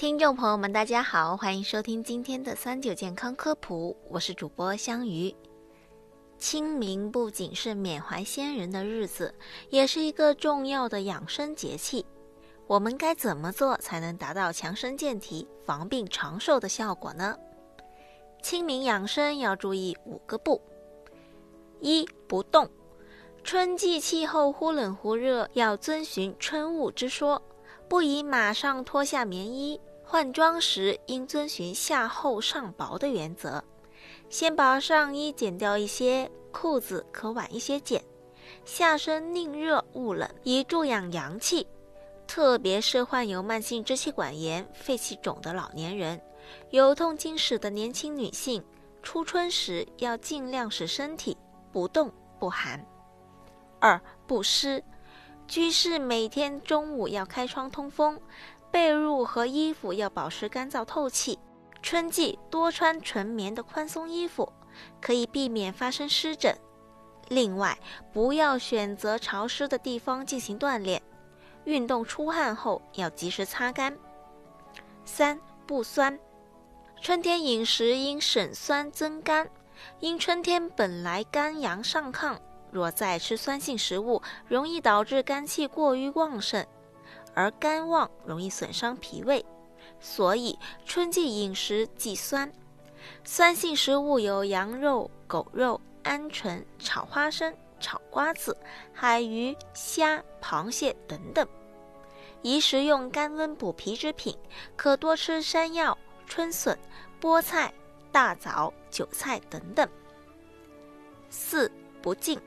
听众朋友们，大家好，欢迎收听今天的三九健康科普，我是主播香鱼。清明不仅是缅怀先人的日子，也是一个重要的养生节气。我们该怎么做才能达到强身健体、防病长寿的效果呢？清明养生要注意五个不：一不动。春季气候忽冷忽热，要遵循春捂之说，不宜马上脱下棉衣。换装时应遵循下厚上薄的原则，先把上衣剪掉一些，裤子可晚一些剪。下身宁热勿冷，以助养阳气。特别是患有慢性支气管炎、肺气肿的老年人，有痛经史的年轻女性，初春时要尽量使身体不动不寒。二不湿，居室每天中午要开窗通风。被褥和衣服要保持干燥透气，春季多穿纯棉的宽松衣服，可以避免发生湿疹。另外，不要选择潮湿的地方进行锻炼，运动出汗后要及时擦干。三不酸，春天饮食应省酸增甘，因春天本来肝阳上亢，若再吃酸性食物，容易导致肝气过于旺盛。而肝旺容易损伤脾胃，所以春季饮食忌酸。酸性食物有羊肉、狗肉、鹌鹑、炒花生、炒瓜子、海鱼、虾、螃蟹等等。宜食用甘温补脾之品，可多吃山药、春笋、菠菜、大枣、韭菜等等。四不静。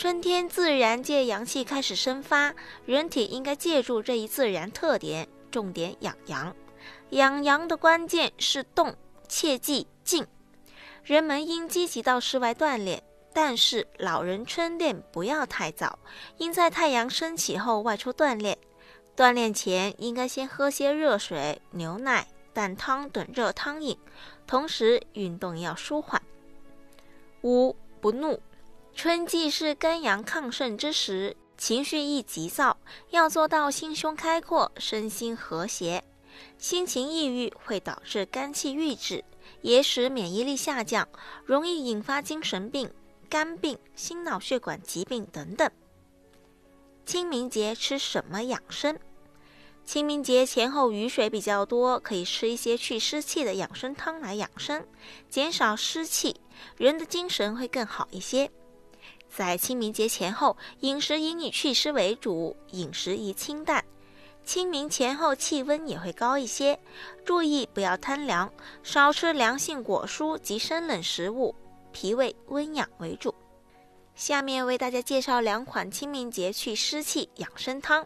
春天自然界阳气开始生发，人体应该借助这一自然特点，重点养阳。养阳的关键是动，切忌静。人们应积极到室外锻炼，但是老人春练不要太早，应在太阳升起后外出锻炼。锻炼前应该先喝些热水、牛奶、蛋汤等热汤饮，同时运动要舒缓。五不怒。春季是肝阳亢盛之时，情绪易急躁，要做到心胸开阔、身心和谐。心情抑郁会导致肝气郁滞，也使免疫力下降，容易引发精神病、肝病、心脑血管疾病等等。清明节吃什么养生？清明节前后雨水比较多，可以吃一些去湿气的养生汤来养生，减少湿气，人的精神会更好一些。在清明节前后，饮食应以祛湿为主，饮食宜清淡。清明前后气温也会高一些，注意不要贪凉，少吃凉性果蔬及生冷食物，脾胃温养为主。下面为大家介绍两款清明节祛湿气养生汤：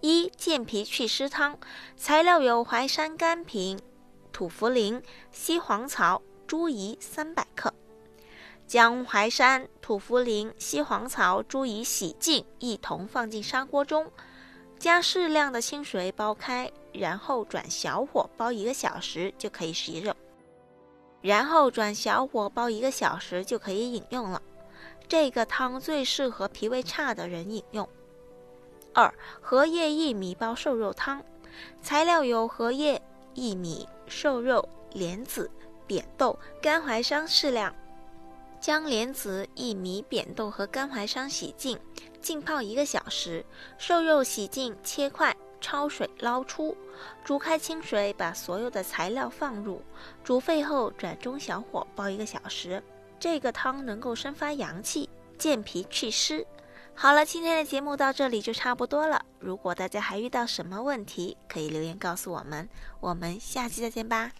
一健脾祛湿汤，材料有淮山甘平、土茯苓、西黄草、猪胰三百克。将淮山、土茯苓、西黄草、猪胰洗净，一同放进砂锅中，加适量的清水煲开，然后转小火煲一个小时就可以食用。然后转小火煲一个小时就可以饮用了。这个汤最适合脾胃差的人饮用。二、荷叶薏米煲瘦肉汤，材料有荷叶、薏米、瘦肉、莲子、扁豆、干淮山适量。将莲子、薏米、扁豆和干淮山洗净，浸泡一个小时。瘦肉洗净切块，焯水捞出。煮开清水，把所有的材料放入，煮沸后转中小火煲一个小时。这个汤能够生发阳气，健脾祛湿。好了，今天的节目到这里就差不多了。如果大家还遇到什么问题，可以留言告诉我们。我们下期再见吧。